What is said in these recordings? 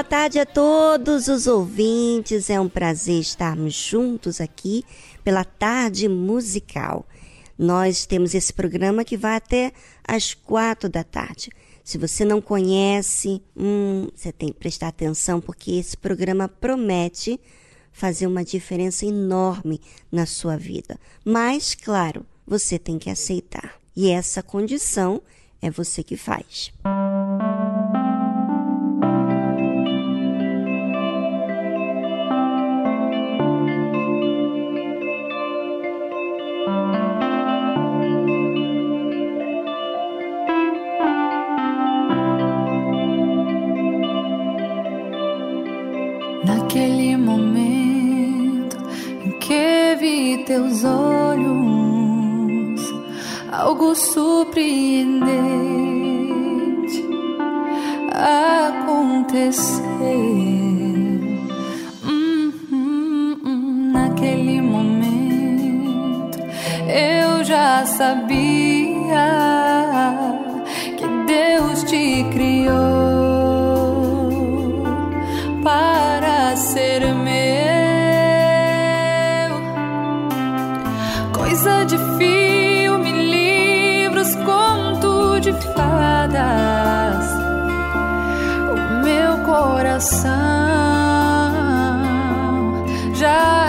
Boa tarde a todos os ouvintes. É um prazer estarmos juntos aqui pela tarde musical. Nós temos esse programa que vai até às quatro da tarde. Se você não conhece, hum, você tem que prestar atenção porque esse programa promete fazer uma diferença enorme na sua vida. Mas, claro, você tem que aceitar. E essa condição é você que faz. Naquele teus olhos, algo surpreendente aconteceu. Hum, hum, hum, naquele momento eu já sabia que Deus te criou de filme, livros, conto de fadas. O meu coração já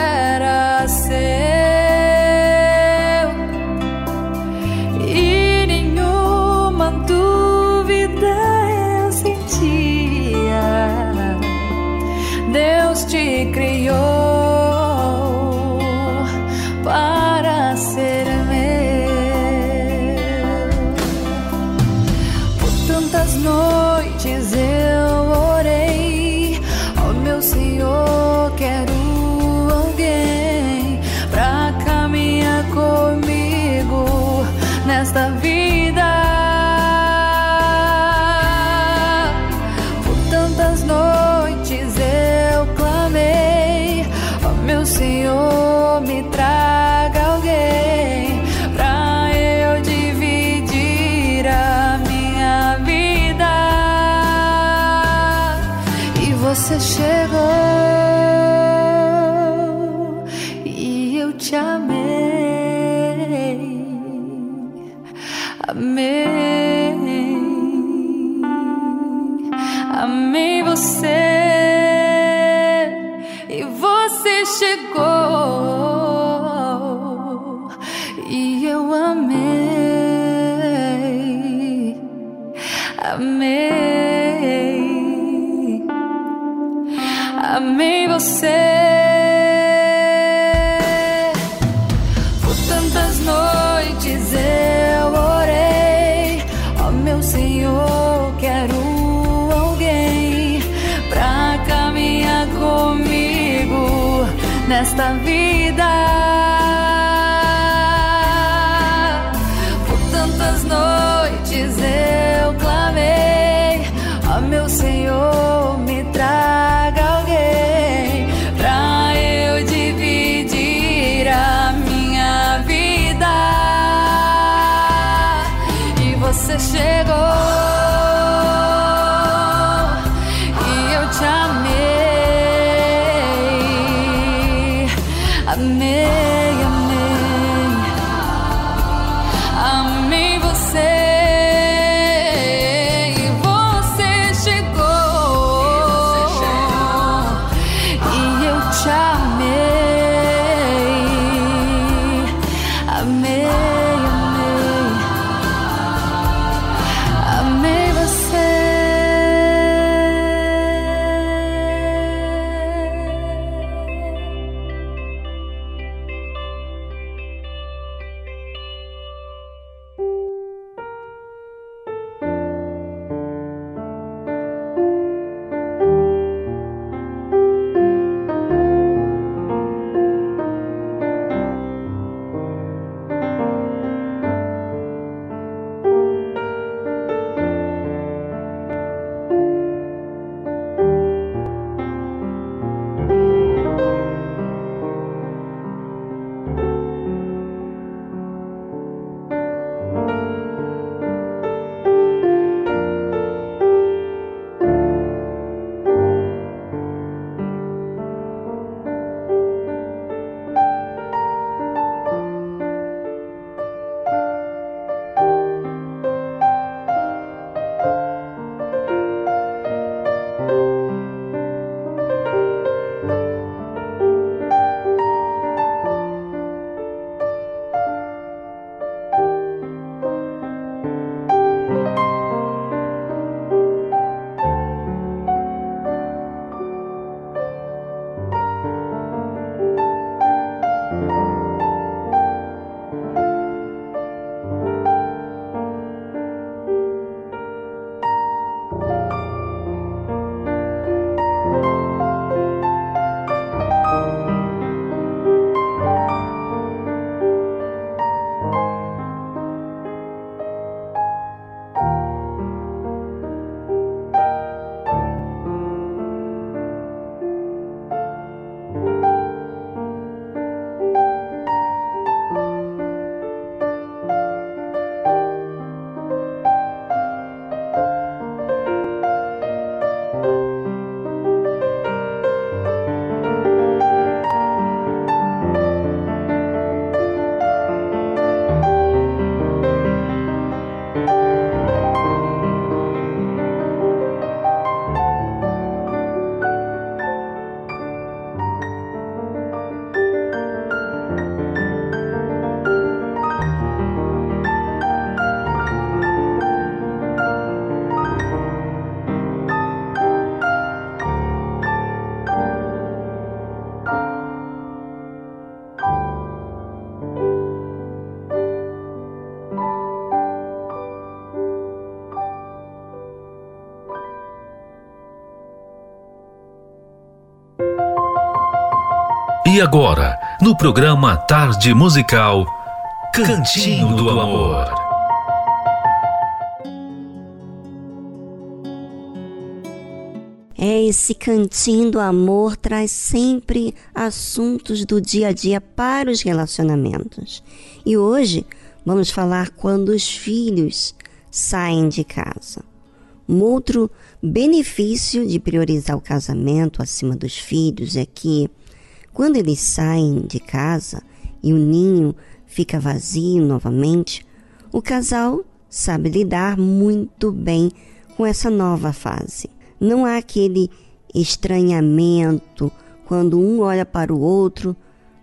E agora, no programa Tarde Musical, Cantinho do Amor. É, esse cantinho do amor traz sempre assuntos do dia a dia para os relacionamentos. E hoje vamos falar quando os filhos saem de casa. Um outro benefício de priorizar o casamento acima dos filhos é que quando eles saem de casa e o ninho fica vazio novamente, o casal sabe lidar muito bem com essa nova fase. Não há aquele estranhamento quando um olha para o outro,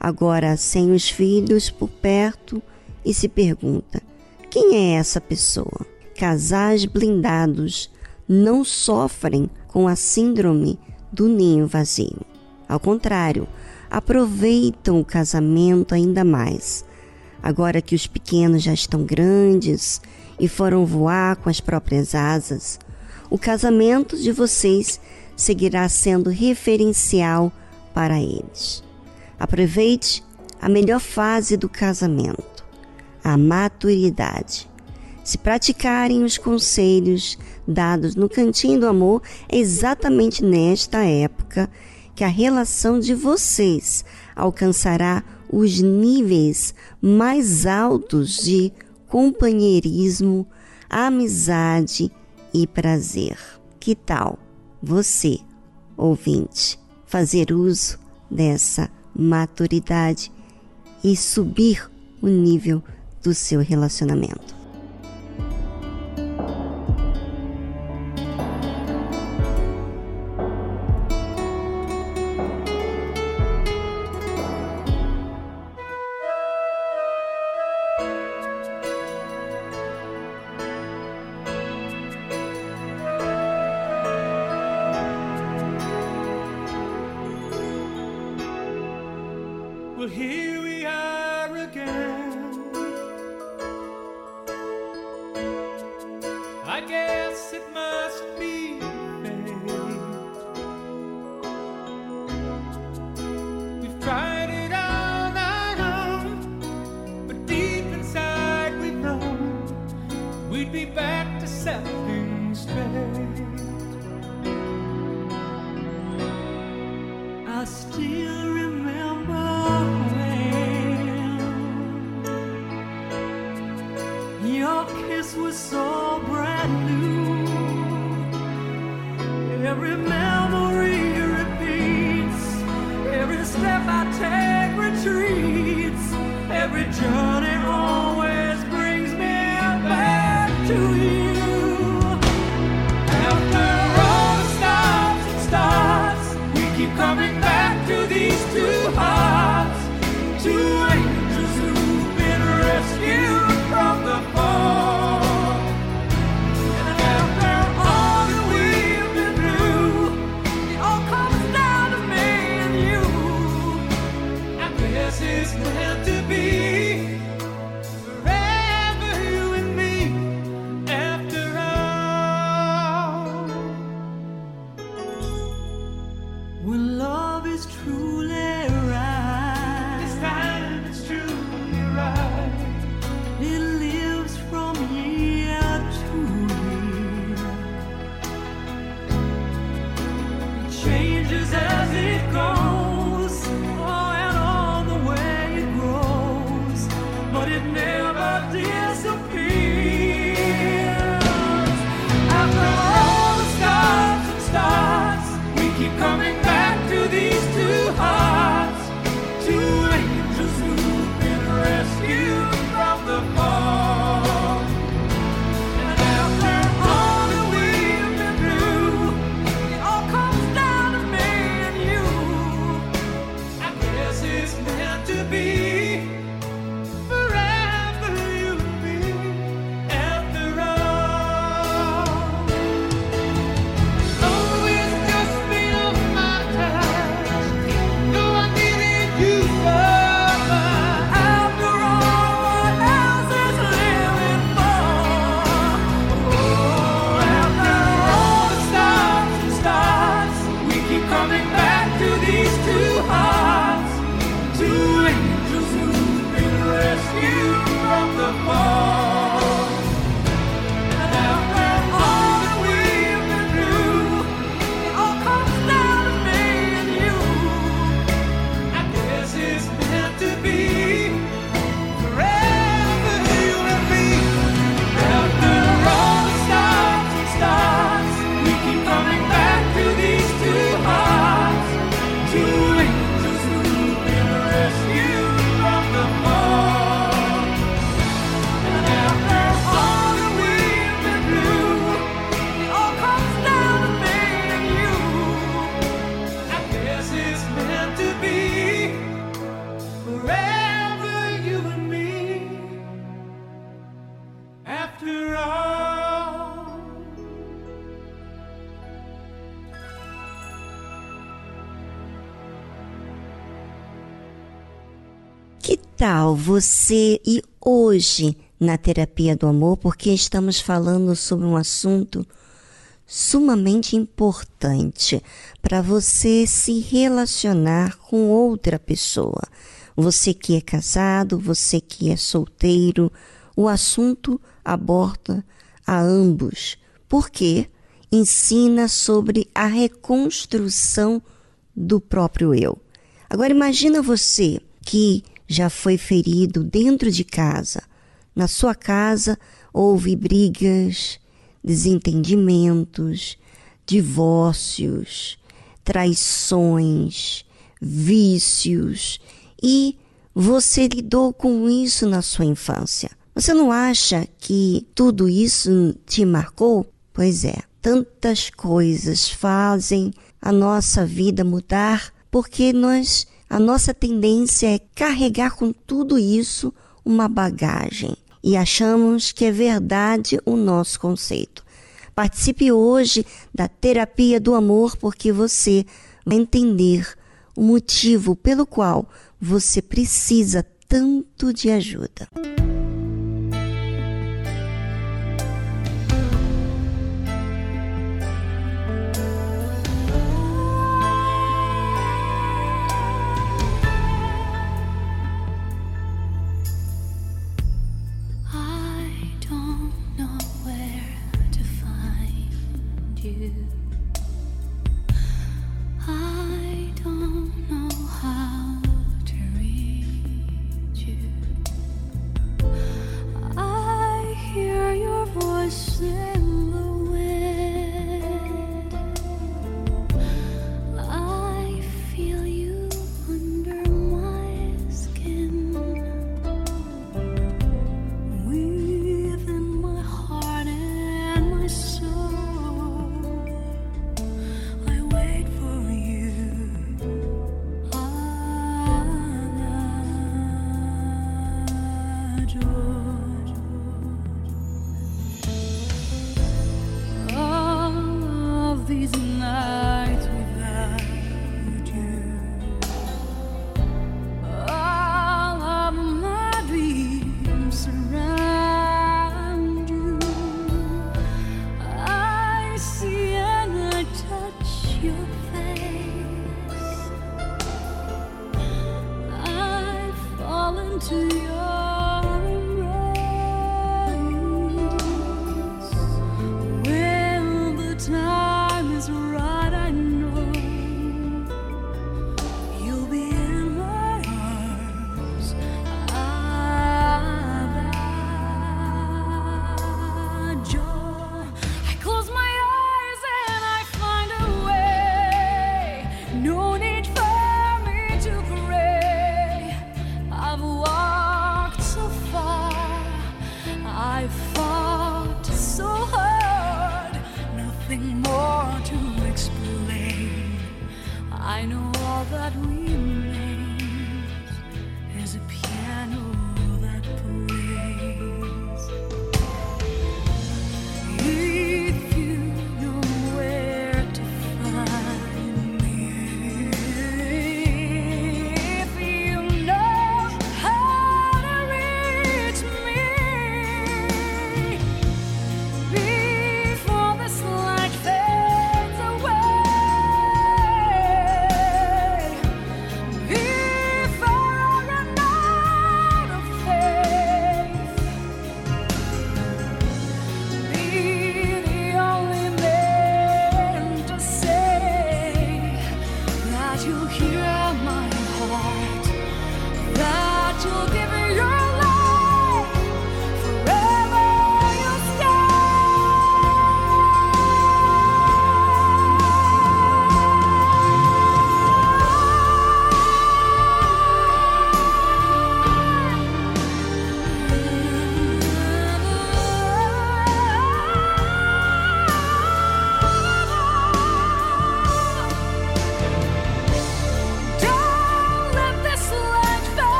agora sem os filhos por perto, e se pergunta: quem é essa pessoa? Casais blindados não sofrem com a síndrome do ninho vazio. Ao contrário, aproveitam o casamento ainda mais. Agora que os pequenos já estão grandes e foram voar com as próprias asas, o casamento de vocês seguirá sendo referencial para eles. Aproveite a melhor fase do casamento, a maturidade. Se praticarem os conselhos dados no Cantinho do Amor, é exatamente nesta época que a relação de vocês alcançará os níveis mais altos de companheirismo, amizade e prazer. Que tal você, ouvinte, fazer uso dessa maturidade e subir o nível do seu relacionamento? Você e hoje na terapia do amor, porque estamos falando sobre um assunto sumamente importante para você se relacionar com outra pessoa. Você que é casado, você que é solteiro, o assunto aborda a ambos, porque ensina sobre a reconstrução do próprio eu. Agora imagina você que já foi ferido dentro de casa. Na sua casa houve brigas, desentendimentos, divórcios, traições, vícios e você lidou com isso na sua infância. Você não acha que tudo isso te marcou? Pois é, tantas coisas fazem a nossa vida mudar porque nós a nossa tendência é carregar com tudo isso uma bagagem e achamos que é verdade o nosso conceito. Participe hoje da terapia do amor porque você vai entender o motivo pelo qual você precisa tanto de ajuda.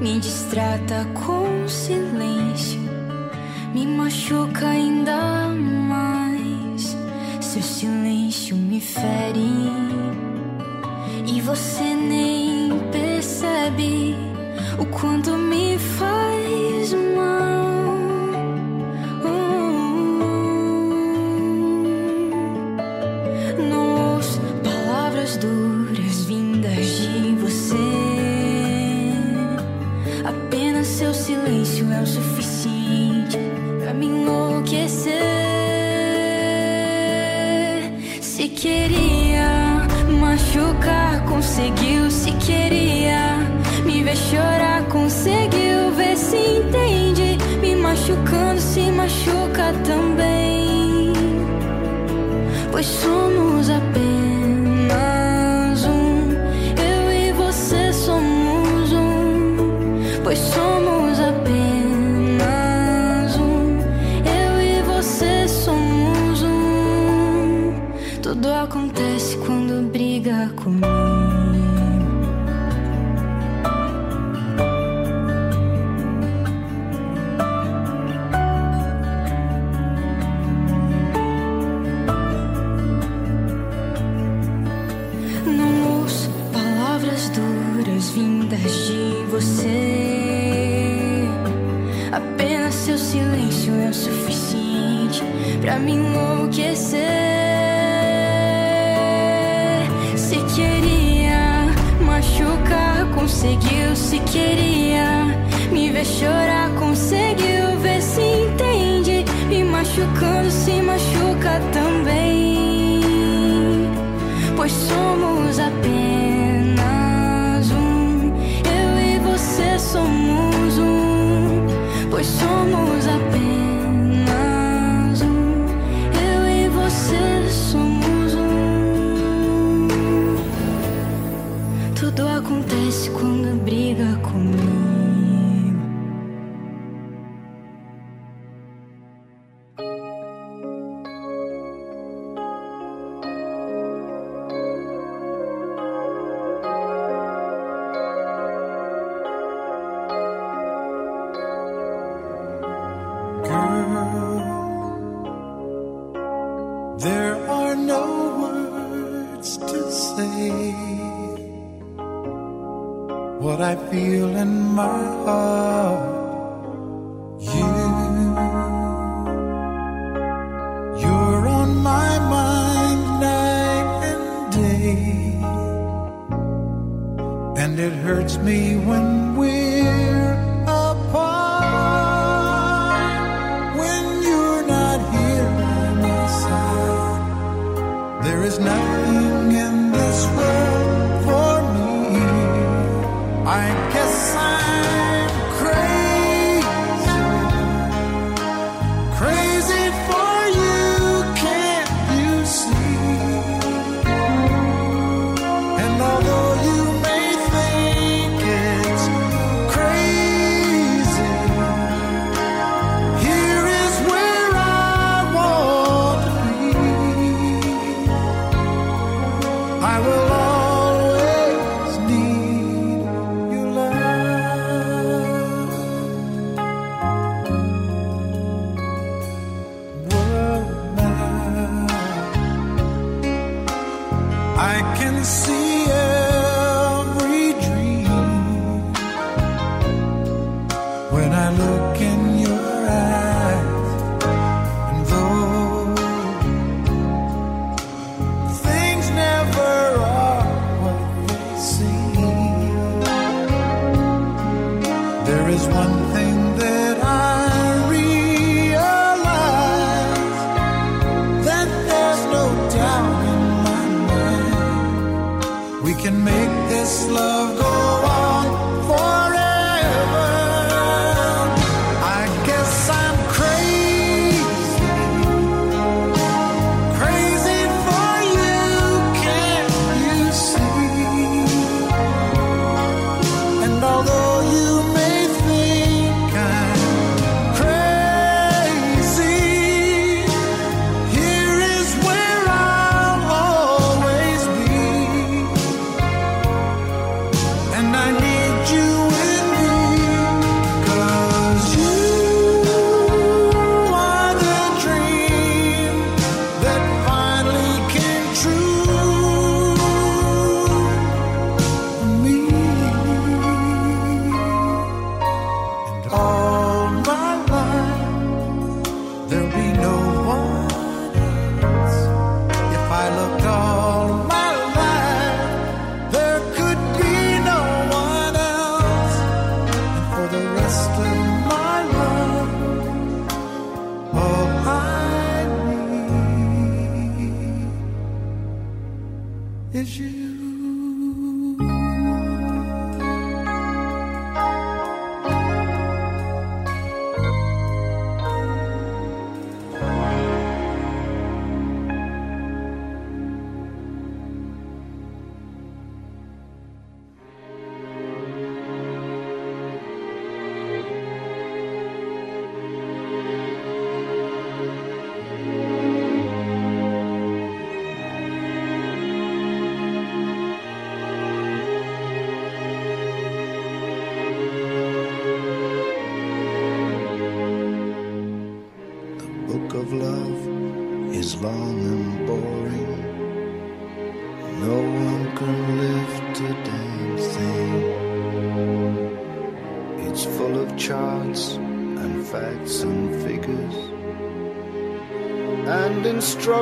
Me distrata com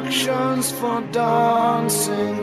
instructions for dancing.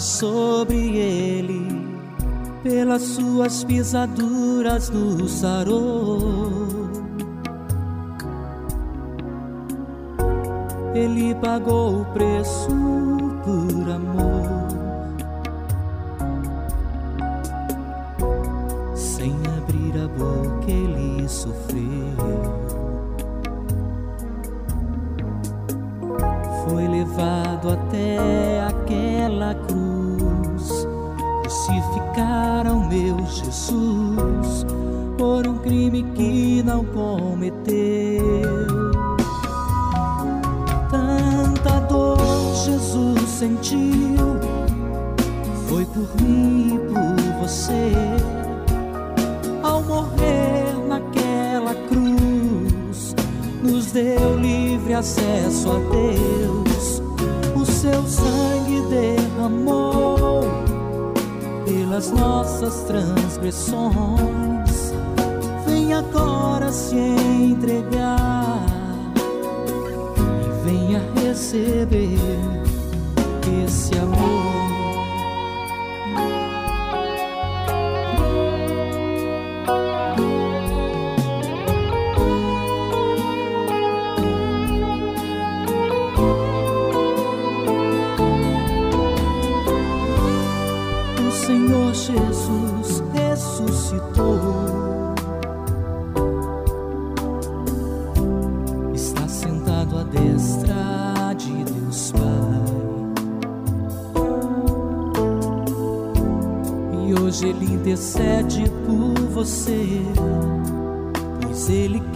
sobre ele, pelas suas pisaduras nos sarou. Ele pagou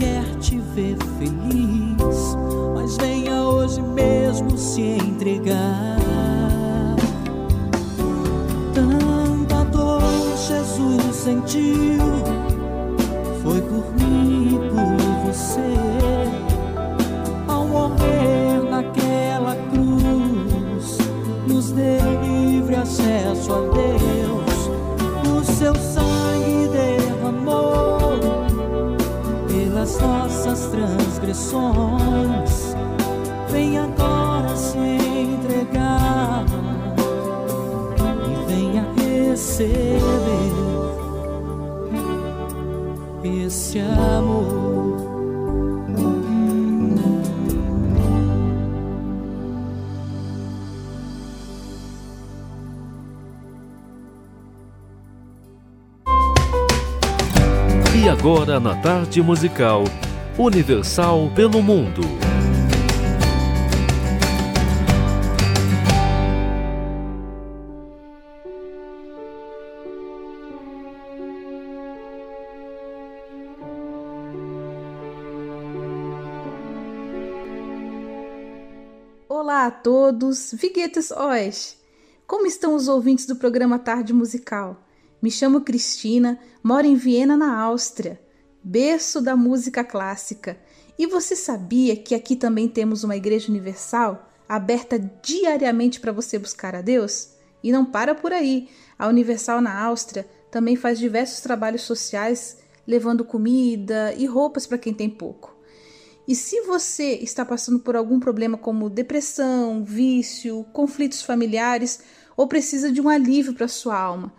quer te ver feliz. Mas venha hoje mesmo se entregar. Tanta dor Jesus sentiu, transgressões. Vem agora se entregar e venha receber esse amor. agora na tarde musical Universal pelo Mundo. Olá a todos, Viguetes Ois! Como estão os ouvintes do programa Tarde Musical? Me chamo Cristina, moro em Viena, na Áustria, berço da música clássica. E você sabia que aqui também temos uma igreja universal aberta diariamente para você buscar a Deus? E não para por aí. A Universal na Áustria também faz diversos trabalhos sociais, levando comida e roupas para quem tem pouco. E se você está passando por algum problema como depressão, vício, conflitos familiares ou precisa de um alívio para sua alma,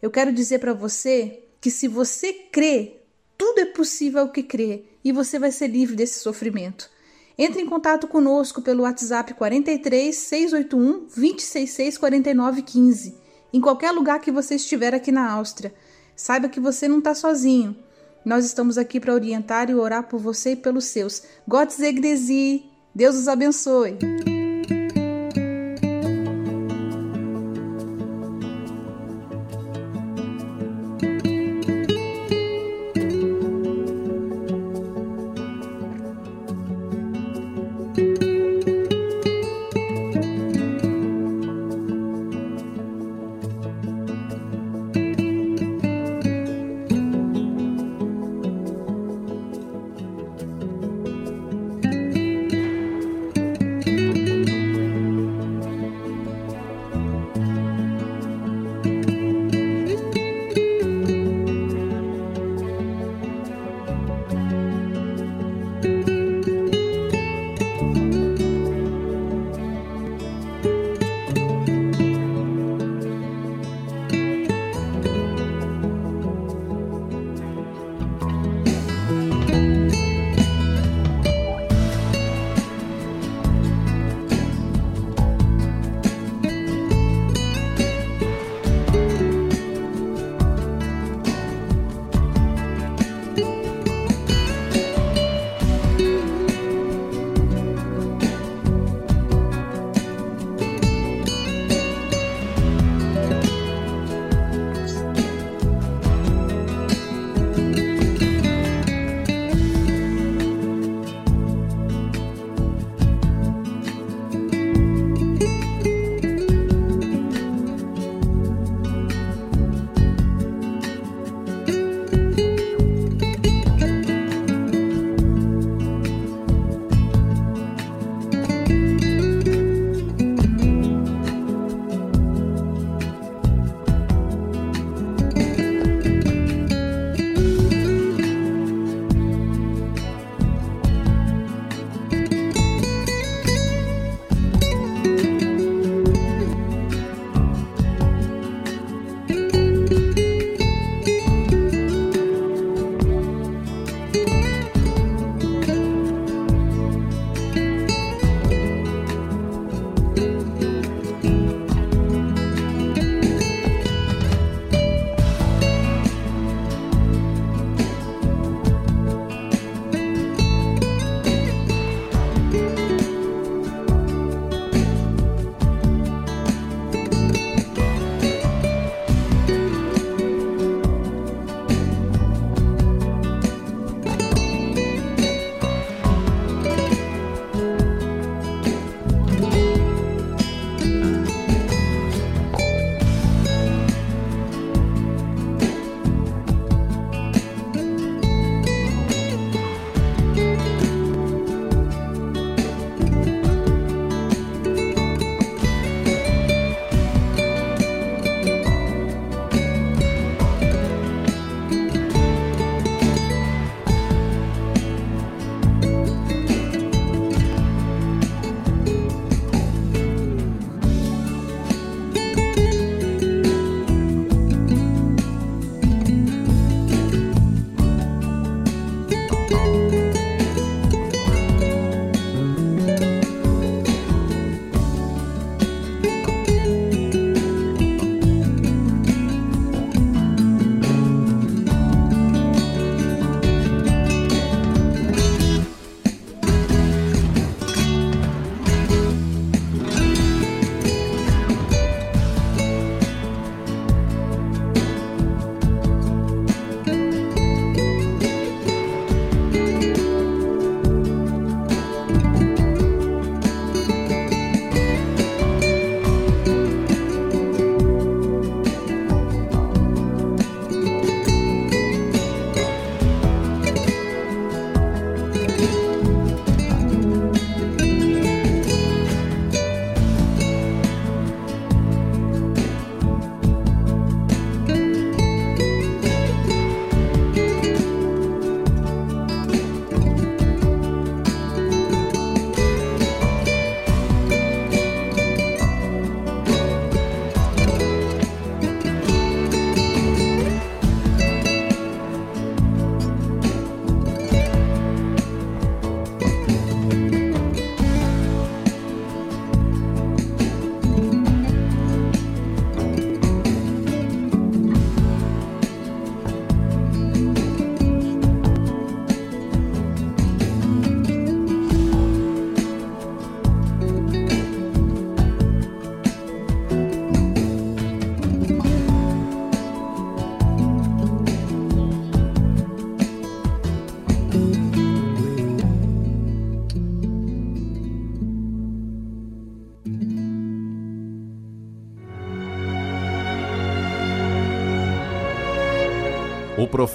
eu quero dizer para você que se você crê, tudo é possível ao que crê e você vai ser livre desse sofrimento. Entre em contato conosco pelo WhatsApp 43 681 266 49 15, em qualquer lugar que você estiver aqui na Áustria. Saiba que você não está sozinho. Nós estamos aqui para orientar e orar por você e pelos seus. Gott segne. Deus os abençoe.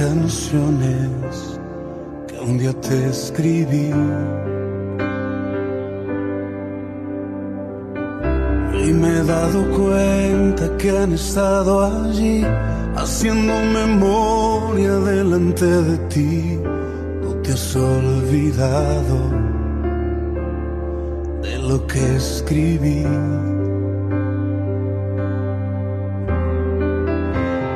Canciones que un día te escribí. Y me he dado cuenta que han estado allí, haciendo memoria delante de ti. No te has olvidado lo que escribí.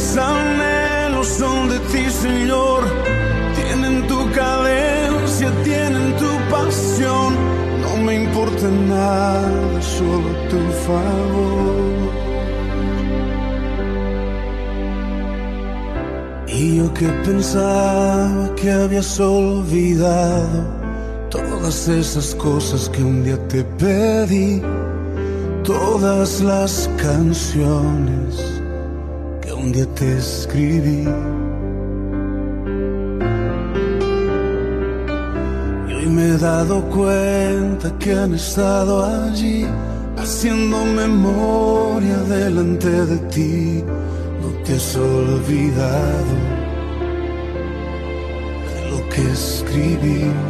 Mis anhelos son de ti, Señor. Tienen tu cadencia, tienen tu pasión. No me importa nada, solo tu favor. Y yo que pensaba que habías olvidado todas esas cosas que un día te pedí, todas las canciones un día te escribí. Y hoy me he dado cuenta que han estado allí haciendo memoria delante de ti te has olvidado de lo que escribí.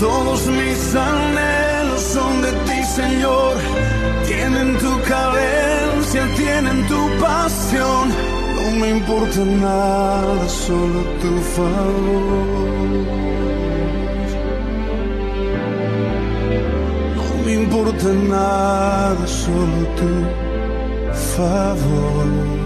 Todos mis anhelos son de ti, Señor. Tienen tu cadencia, tienen tu pasión. No me importa nada, solo tu favor. importa nada, solo tu favor.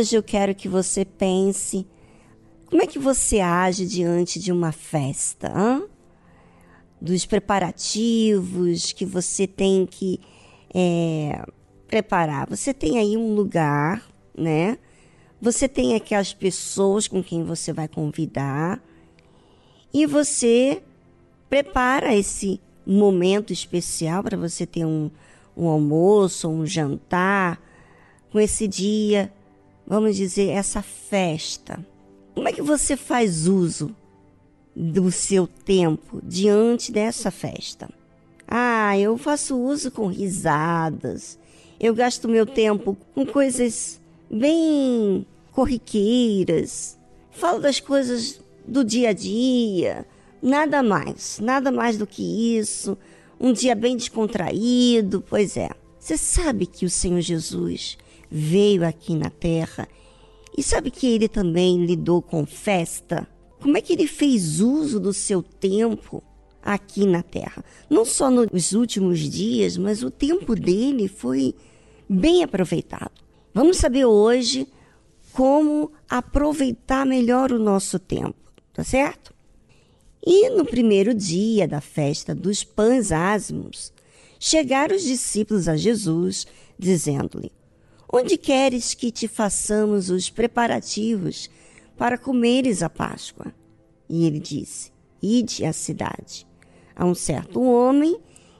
Hoje eu quero que você pense como é que você age diante de uma festa? Hã? Dos preparativos que você tem que é, preparar. Você tem aí um lugar, né? Você tem aquelas pessoas com quem você vai convidar e você prepara esse momento especial para você ter um, um almoço, um jantar com esse dia, vamos dizer, essa festa. Como é que você faz uso do seu tempo diante dessa festa? Ah, eu faço uso com risadas. Eu gasto meu tempo com coisas bem corriqueiras. Falo das coisas do dia a dia, nada mais, nada mais do que isso. Um dia bem descontraído, pois é. Você sabe que o Senhor Jesus veio aqui na terra e sabe que ele também lidou com festa? Como é que ele fez uso do seu tempo aqui na Terra? Não só nos últimos dias, mas o tempo dele foi bem aproveitado. Vamos saber hoje como aproveitar melhor o nosso tempo, tá certo? E no primeiro dia da festa dos pães ázimos, chegaram os discípulos a Jesus, dizendo-lhe: Onde queres que te façamos os preparativos para comeres a Páscoa? E ele disse: Ide à cidade, a um certo homem,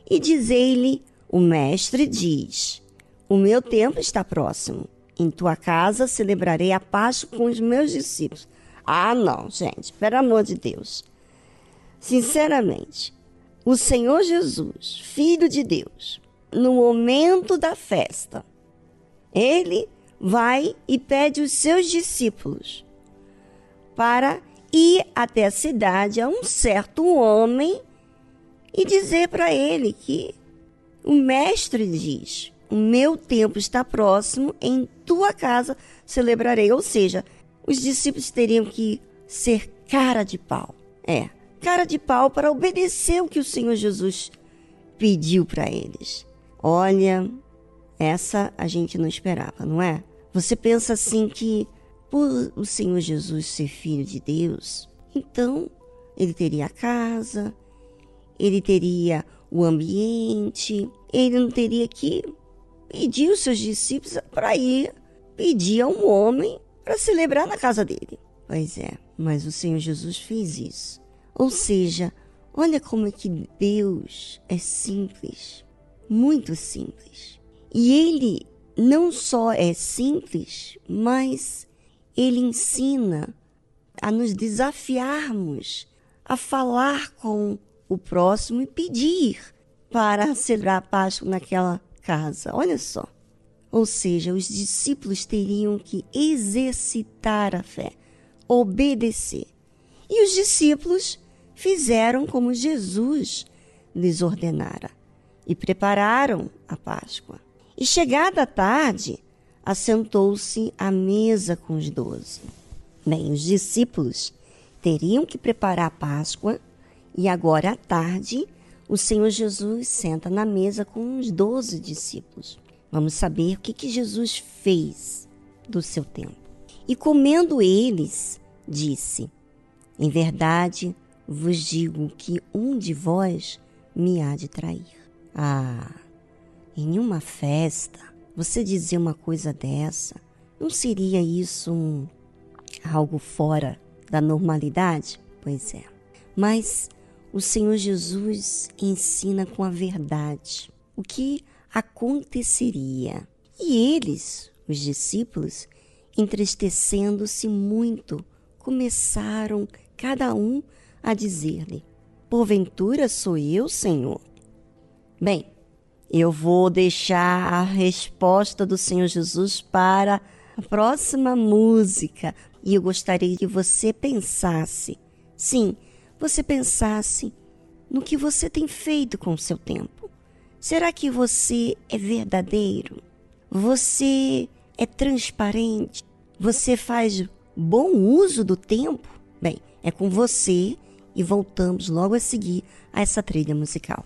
e dizei-lhe: O mestre diz: O meu tempo está próximo. Em tua casa celebrarei a Páscoa com os meus discípulos. Ah, não, gente, pelo amor de Deus. Sinceramente, o Senhor Jesus, Filho de Deus, no momento da festa, ele vai e pede os seus discípulos para ir até a cidade a um certo homem e dizer para ele que o mestre diz: O meu tempo está próximo, em tua casa celebrarei. Ou seja, os discípulos teriam que ser cara de pau. É, cara de pau para obedecer o que o Senhor Jesus pediu para eles. Olha, essa a gente não esperava, não é? Você pensa assim que por o Senhor Jesus ser filho de Deus, então ele teria a casa, ele teria o ambiente, ele não teria que pedir os seus discípulos para ir pedir a um homem para celebrar na casa dele. Pois é, mas o Senhor Jesus fez isso. Ou seja, olha como é que Deus é simples, muito simples. E ele não só é simples, mas ele ensina a nos desafiarmos a falar com o próximo e pedir para celebrar a Páscoa naquela casa. Olha só. Ou seja, os discípulos teriam que exercitar a fé, obedecer. E os discípulos fizeram como Jesus lhes ordenara e prepararam a Páscoa. E chegada a tarde, assentou-se à mesa com os doze. Bem, os discípulos teriam que preparar a Páscoa e agora à tarde o Senhor Jesus senta na mesa com os doze discípulos. Vamos saber o que, que Jesus fez do seu tempo. E comendo eles, disse: Em verdade vos digo que um de vós me há de trair. Ah! Em uma festa, você dizer uma coisa dessa, não seria isso um, algo fora da normalidade? Pois é. Mas o Senhor Jesus ensina com a verdade o que aconteceria. E eles, os discípulos, entristecendo-se muito começaram cada um a dizer-lhe: Porventura sou eu, Senhor? Bem, eu vou deixar a resposta do Senhor Jesus para a próxima música e eu gostaria que você pensasse, sim, você pensasse no que você tem feito com o seu tempo. Será que você é verdadeiro? Você é transparente? Você faz bom uso do tempo? Bem, é com você e voltamos logo a seguir a essa trilha musical.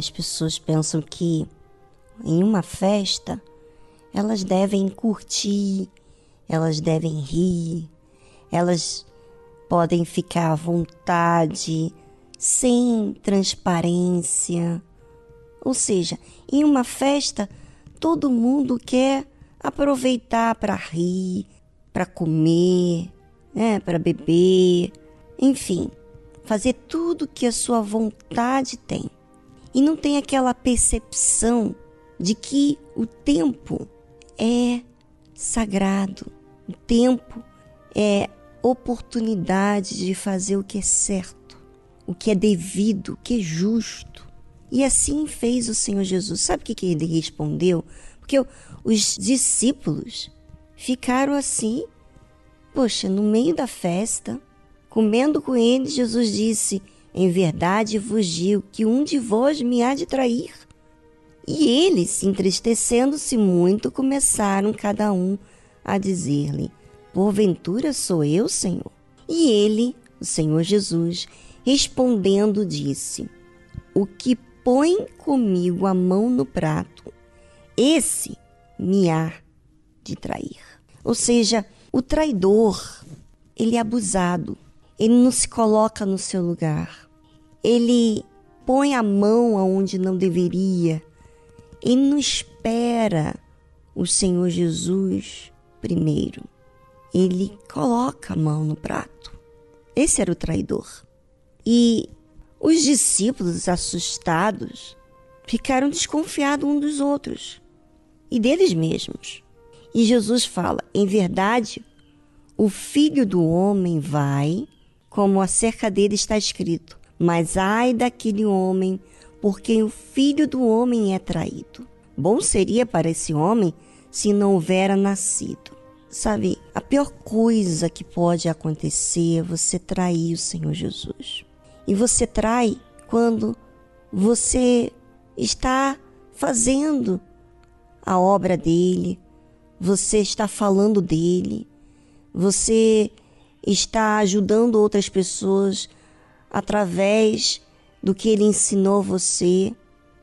As pessoas pensam que em uma festa elas devem curtir, elas devem rir, elas podem ficar à vontade, sem transparência. Ou seja, em uma festa todo mundo quer aproveitar para rir, para comer, né, para beber, enfim, fazer tudo que a sua vontade tem e não tem aquela percepção de que o tempo é sagrado, o tempo é oportunidade de fazer o que é certo, o que é devido, o que é justo. E assim fez o Senhor Jesus. Sabe o que, ele respondeu? Porque os discípulos ficaram assim, poxa, no meio da festa, comendo com ele, Jesus disse: em verdade vos digo que um de vós me há de trair. E eles, entristecendo-se muito, começaram cada um a dizer-lhe: Porventura sou eu, Senhor? E ele, o Senhor Jesus, respondendo, disse: O que põe comigo a mão no prato, esse me há de trair. Ou seja, o traidor, ele é abusado, ele não se coloca no seu lugar. Ele põe a mão aonde não deveria. Ele não espera o Senhor Jesus primeiro. Ele coloca a mão no prato. Esse era o traidor. E os discípulos, assustados, ficaram desconfiados uns dos outros e deles mesmos. E Jesus fala: em verdade, o filho do homem vai como acerca dele está escrito: Mas ai daquele homem por quem o filho do homem é traído. Bom seria para esse homem se não houvera nascido. sabe, a pior coisa que pode acontecer é você trair o Senhor Jesus. E você trai quando você está fazendo a obra dele, você está falando dele, você está ajudando outras pessoas através do que ele ensinou você,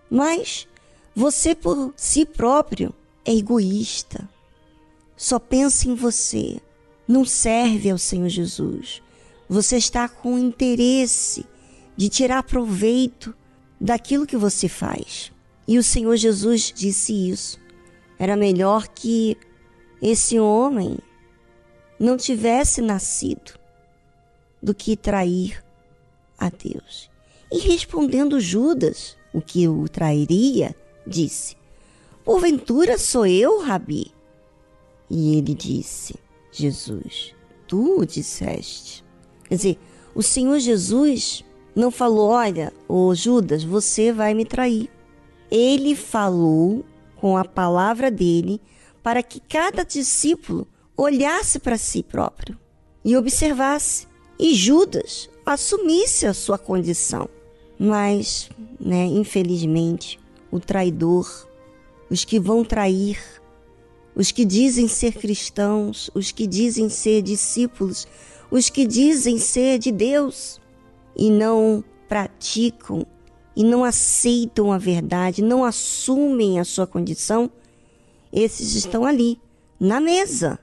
mas você por si próprio é egoísta. Só pensa em você, não serve ao Senhor Jesus. Você está com interesse de tirar proveito daquilo que você faz. E o Senhor Jesus disse isso. Era melhor que esse homem não tivesse nascido do que trair a Deus. E respondendo Judas, o que o trairia, disse: Porventura sou eu, Rabi? E ele disse: Jesus, tu o disseste. Quer dizer, o Senhor Jesus não falou: Olha, ô Judas, você vai me trair. Ele falou com a palavra dele para que cada discípulo olhasse para si próprio e observasse. E Judas assumisse a sua condição. Mas, né, infelizmente, o traidor, os que vão trair, os que dizem ser cristãos, os que dizem ser discípulos, os que dizem ser de Deus e não praticam e não aceitam a verdade, não assumem a sua condição, esses estão ali, na mesa,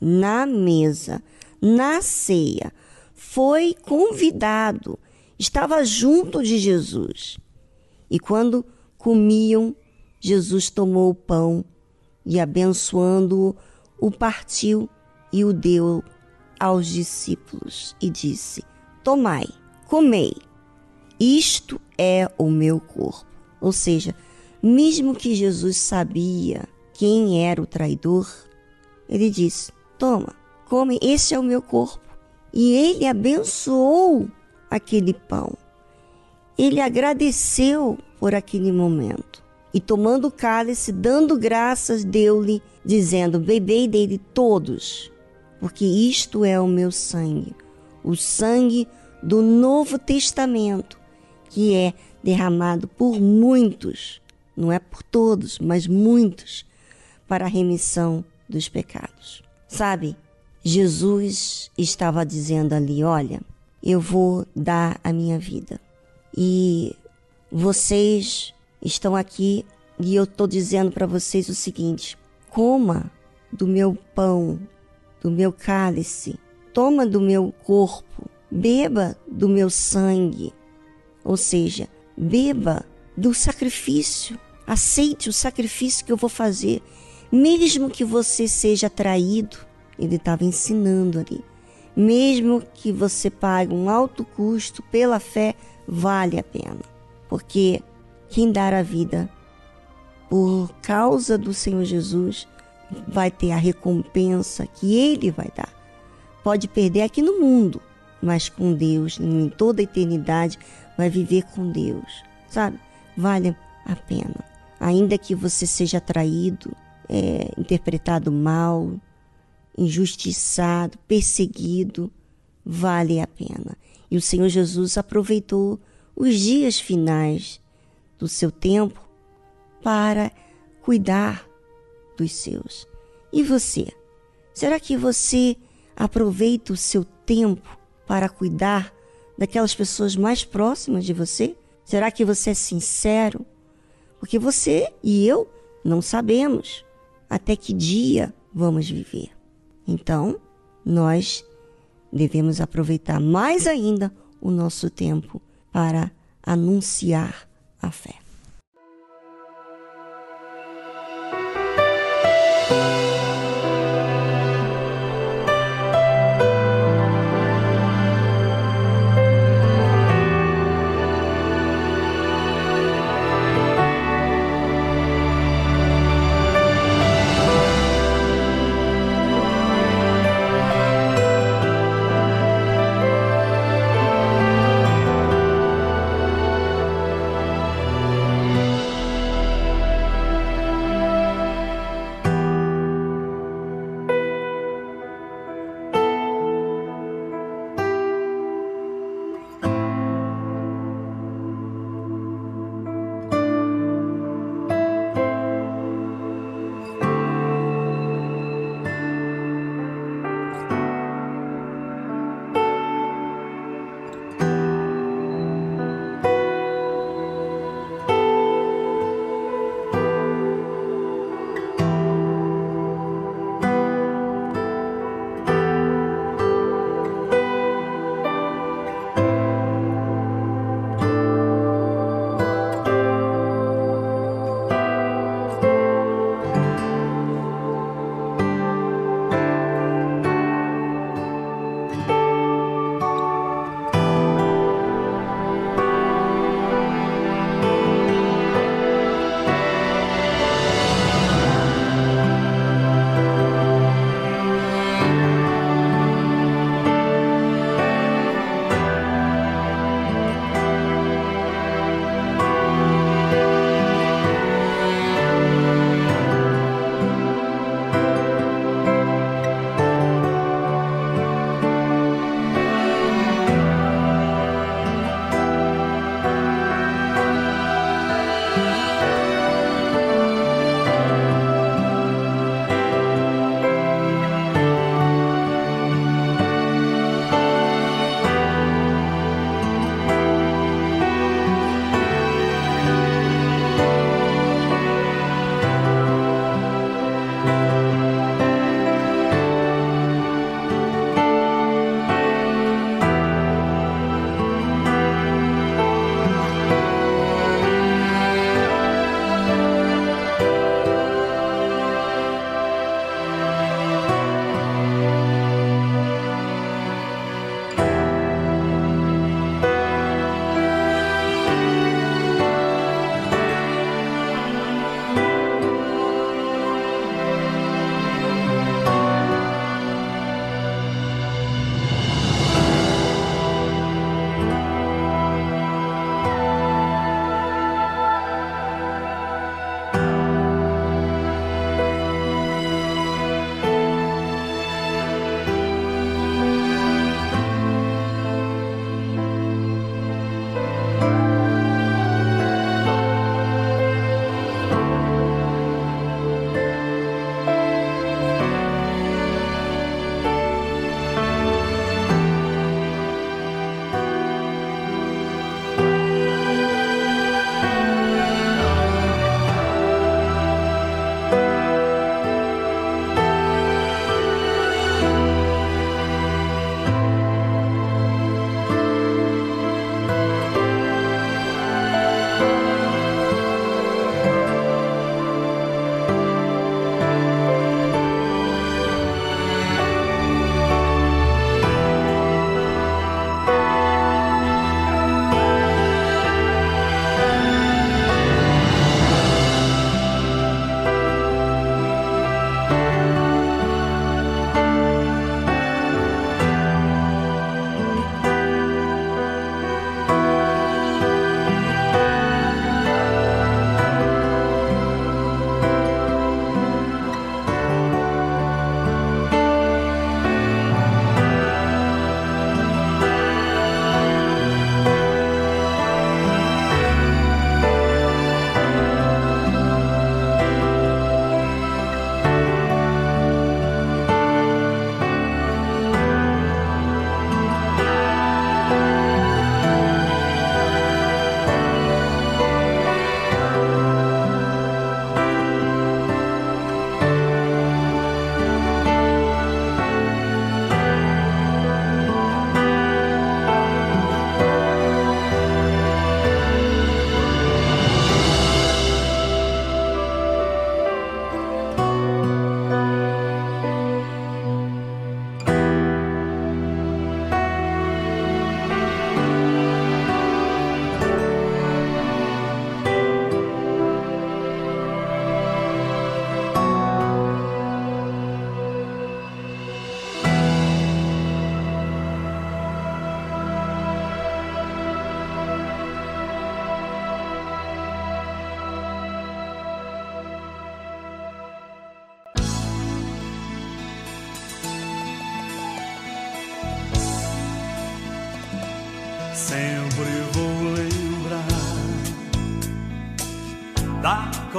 na mesa, na ceia. Foi convidado, estava junto de Jesus. E quando comiam, Jesus tomou o pão e, abençoando-o, o partiu e o deu aos discípulos e disse: Tomai, comei, isto é o meu corpo. Ou seja, mesmo que Jesus sabia quem era o traidor, ele disse: Toma, come, esse é o meu corpo. E ele abençoou aquele pão. Ele agradeceu por aquele momento. E tomando o cálice, dando graças, deu-lhe, dizendo: Bebei dele todos, porque isto é o meu sangue, o sangue do Novo Testamento, que é derramado por muitos, não é por todos, mas muitos, para a remissão dos pecados. Sabe, Jesus estava dizendo ali: Olha, eu vou dar a minha vida. E vocês estão aqui e eu estou dizendo para vocês o seguinte: coma do meu pão, do meu cálice, toma do meu corpo, beba do meu sangue. Ou seja, beba do sacrifício, aceite o sacrifício que eu vou fazer, mesmo que você seja traído. Ele estava ensinando ali. Mesmo que você pague um alto custo pela fé, vale a pena. Porque quem dar a vida por causa do Senhor Jesus vai ter a recompensa que ele vai dar. Pode perder aqui no mundo, mas com Deus, em toda a eternidade, vai viver com Deus, sabe? Vale a pena. Ainda que você seja traído, é, interpretado mal, injustiçado, perseguido, vale a pena. E o Senhor Jesus aproveitou os dias finais do seu tempo para cuidar dos seus. E você? Será que você aproveita o seu tempo para cuidar daquelas pessoas mais próximas de você? Será que você é sincero? Porque você e eu não sabemos até que dia vamos viver. Então, nós devemos aproveitar mais ainda o nosso tempo para anunciar a fé.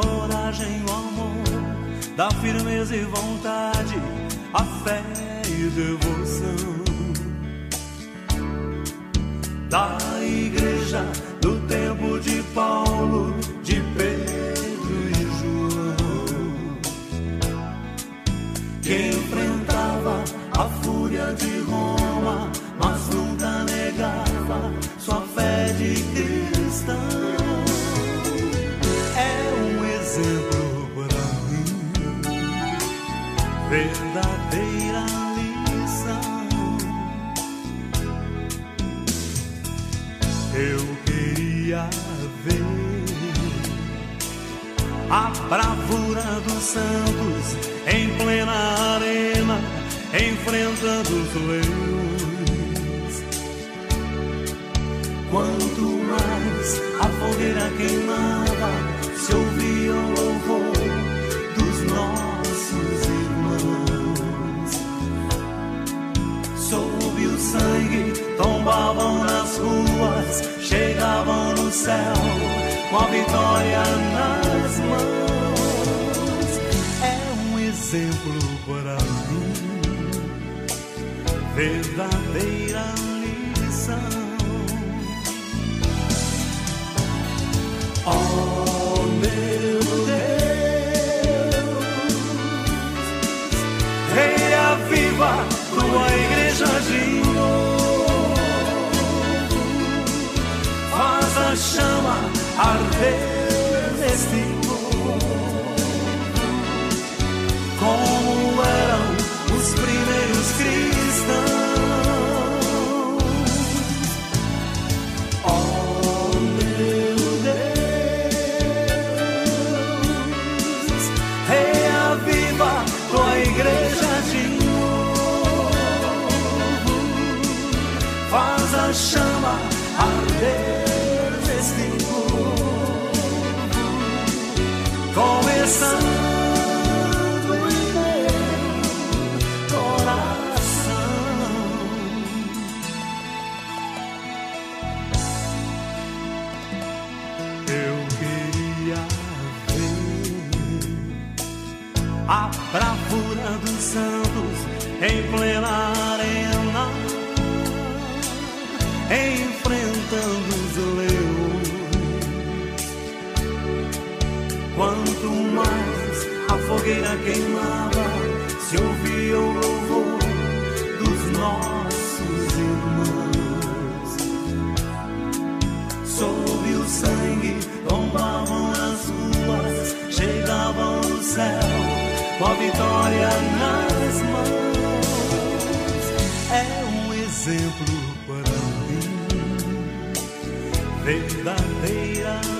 Coragem, o amor, da firmeza e vontade, a fé e devoção. Da igreja do tempo de Paulo, bravura dos santos em plena arena, enfrentando os leões. Quanto mais a fogueira queimava, se ouvia o louvor dos nossos irmãos. Sob o sangue tombavam nas ruas, chegavam no céu com a vitória nas mãos. Exemplo para mim, verdadeira lição. Oh meu Deus, reaviva tua igreja de novo, faz a chama arder neste fogueira queimava, se ouvia o louvor dos nossos irmãos sob o sangue tombavam as ruas, chegavam no céu com a vitória nas mãos. É um exemplo para mim, verdadeira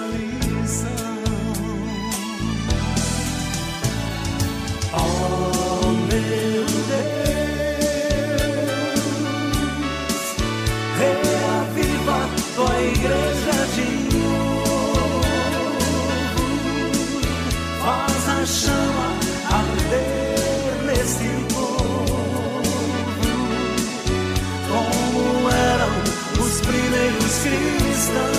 cristãos.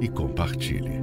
e compartilhe.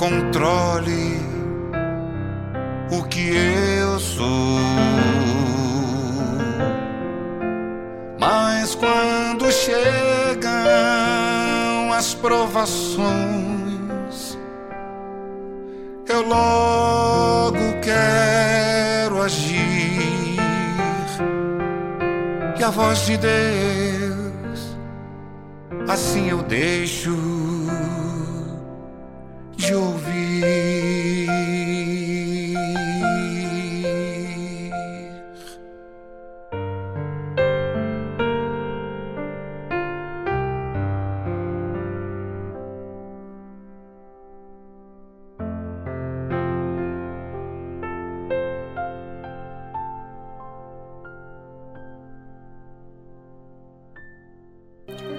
controle o que eu sou. Mas quando chegam as provações, eu logo quero agir e a voz de Deus assim eu deixo de ouvir.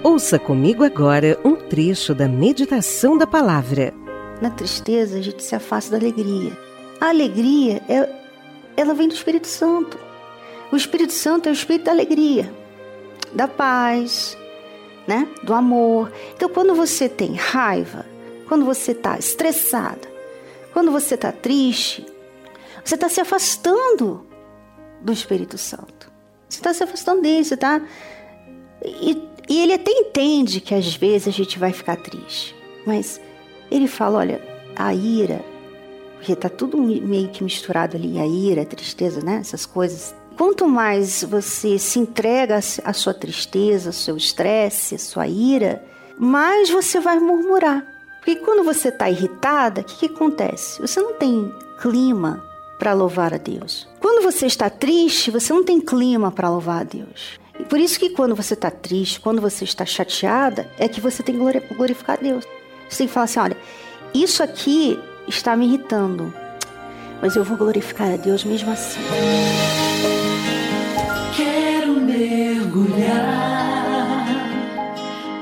Ouça comigo agora um trecho da meditação da palavra na tristeza, a gente se afasta da alegria. A alegria, é, ela vem do Espírito Santo. O Espírito Santo é o Espírito da alegria, da paz, né? do amor. Então, quando você tem raiva, quando você está estressada, quando você está triste, você está se afastando do Espírito Santo. Você está se afastando dele, você está. E, e ele até entende que às vezes a gente vai ficar triste, mas ele fala: olha, a ira, porque está tudo meio que misturado ali, a ira, a tristeza, né? Essas coisas. Quanto mais você se entrega à sua tristeza, ao seu estresse, à sua ira, mais você vai murmurar. Porque quando você está irritada, o que, que acontece? Você não tem clima para louvar a Deus. Quando você está triste, você não tem clima para louvar a Deus. E por isso que quando você está triste, quando você está chateada, é que você tem que glorificar a Deus. Você tem que falar assim: olha, isso aqui está me irritando, mas eu vou glorificar a Deus mesmo assim. Quero mergulhar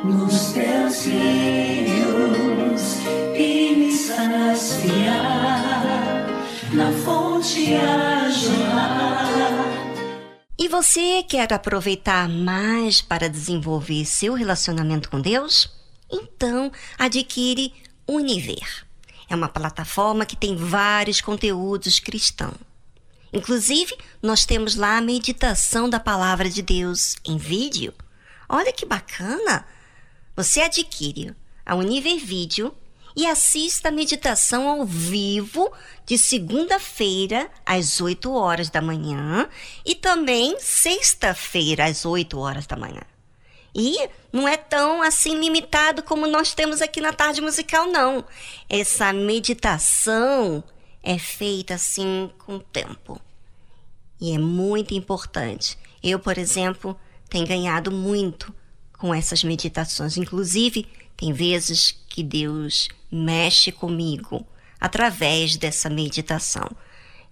nos teus rios e me saciar na fonte a jorrar. E você quer aproveitar mais para desenvolver seu relacionamento com Deus? Então, adquire Univer. É uma plataforma que tem vários conteúdos cristãos. Inclusive, nós temos lá a meditação da palavra de Deus em vídeo. Olha que bacana! Você adquire a Univer Vídeo e assista a meditação ao vivo de segunda-feira às 8 horas da manhã e também sexta-feira às 8 horas da manhã. E não é tão assim limitado como nós temos aqui na tarde musical, não. Essa meditação é feita assim com o tempo. E é muito importante. Eu, por exemplo, tenho ganhado muito com essas meditações. Inclusive, tem vezes que Deus mexe comigo através dessa meditação.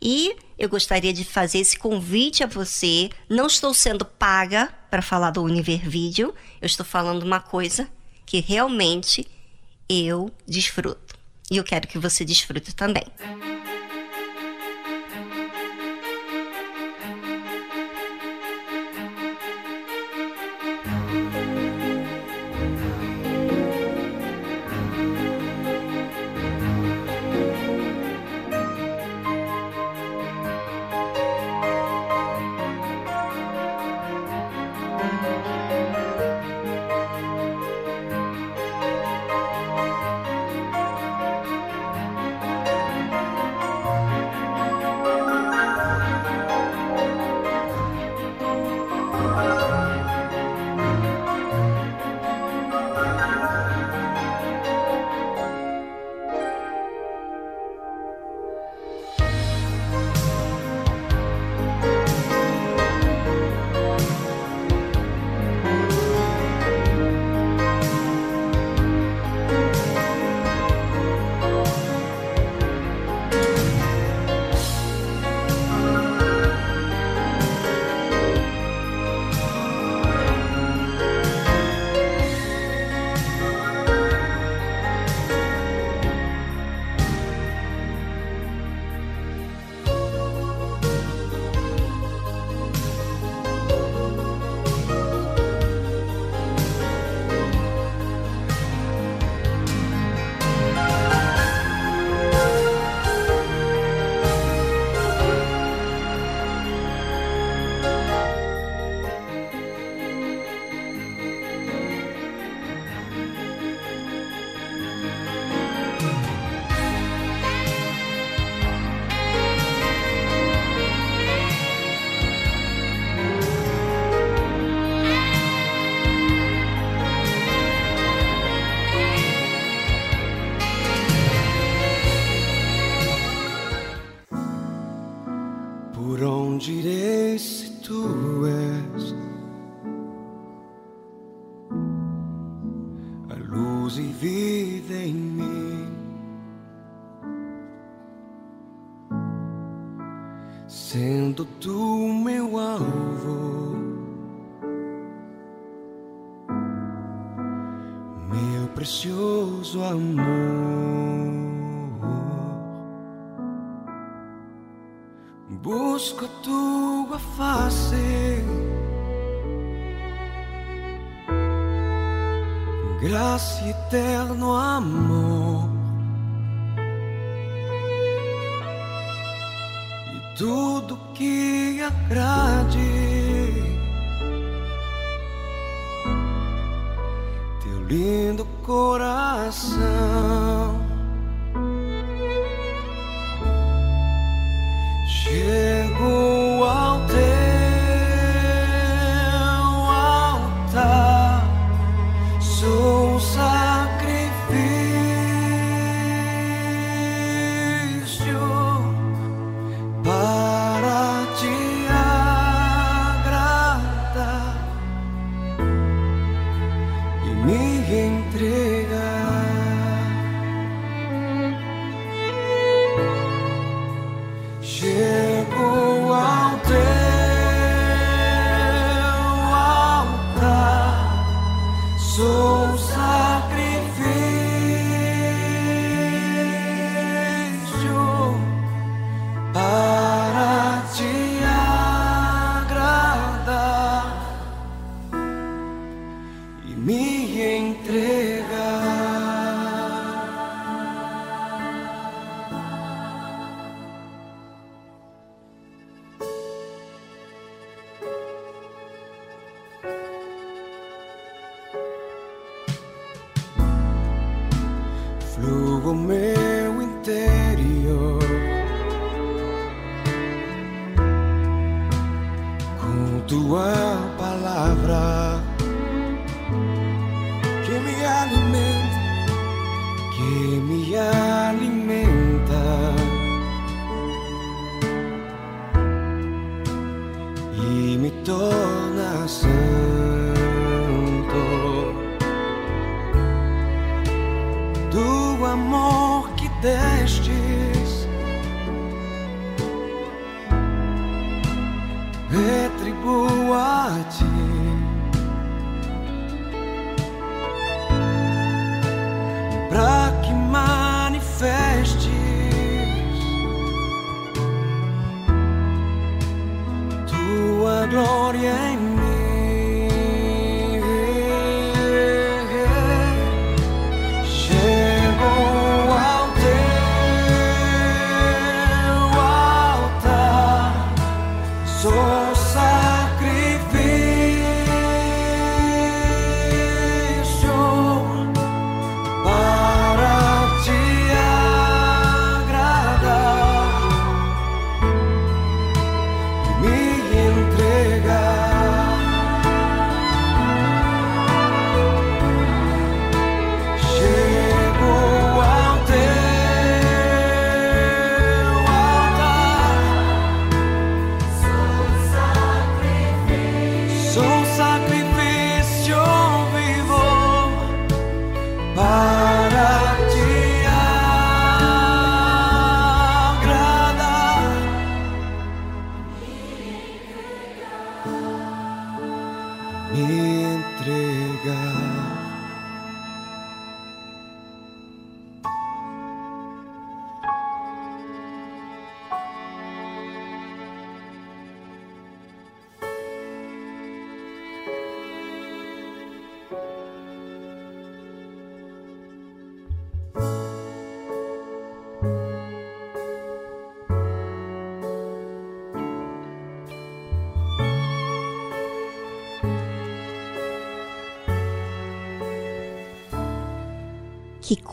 E eu gostaria de fazer esse convite a você. Não estou sendo paga para falar do Univervídeo, eu estou falando uma coisa que realmente eu desfruto. E eu quero que você desfrute também.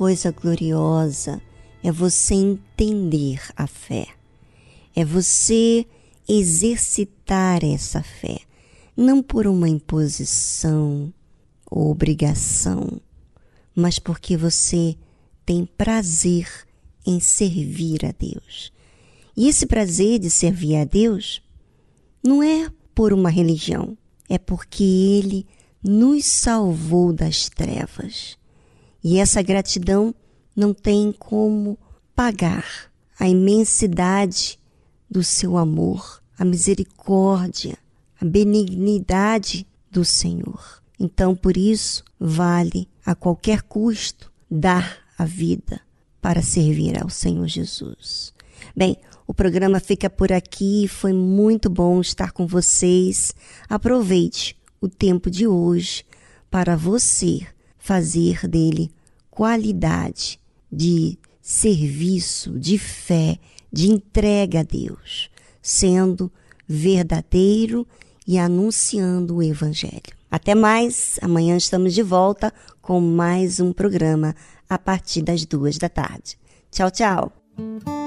coisa gloriosa é você entender a fé, é você exercitar essa fé, não por uma imposição ou obrigação, mas porque você tem prazer em servir a Deus. E esse prazer de servir a Deus não é por uma religião, é porque Ele nos salvou das trevas e essa gratidão não tem como pagar a imensidade do seu amor, a misericórdia, a benignidade do Senhor. Então, por isso, vale a qualquer custo dar a vida para servir ao Senhor Jesus. Bem, o programa fica por aqui, foi muito bom estar com vocês. Aproveite o tempo de hoje para você fazer dele qualidade de serviço, de fé, de entrega a Deus, sendo verdadeiro e anunciando o Evangelho. Até mais, amanhã estamos de volta com mais um programa a partir das duas da tarde. Tchau, tchau.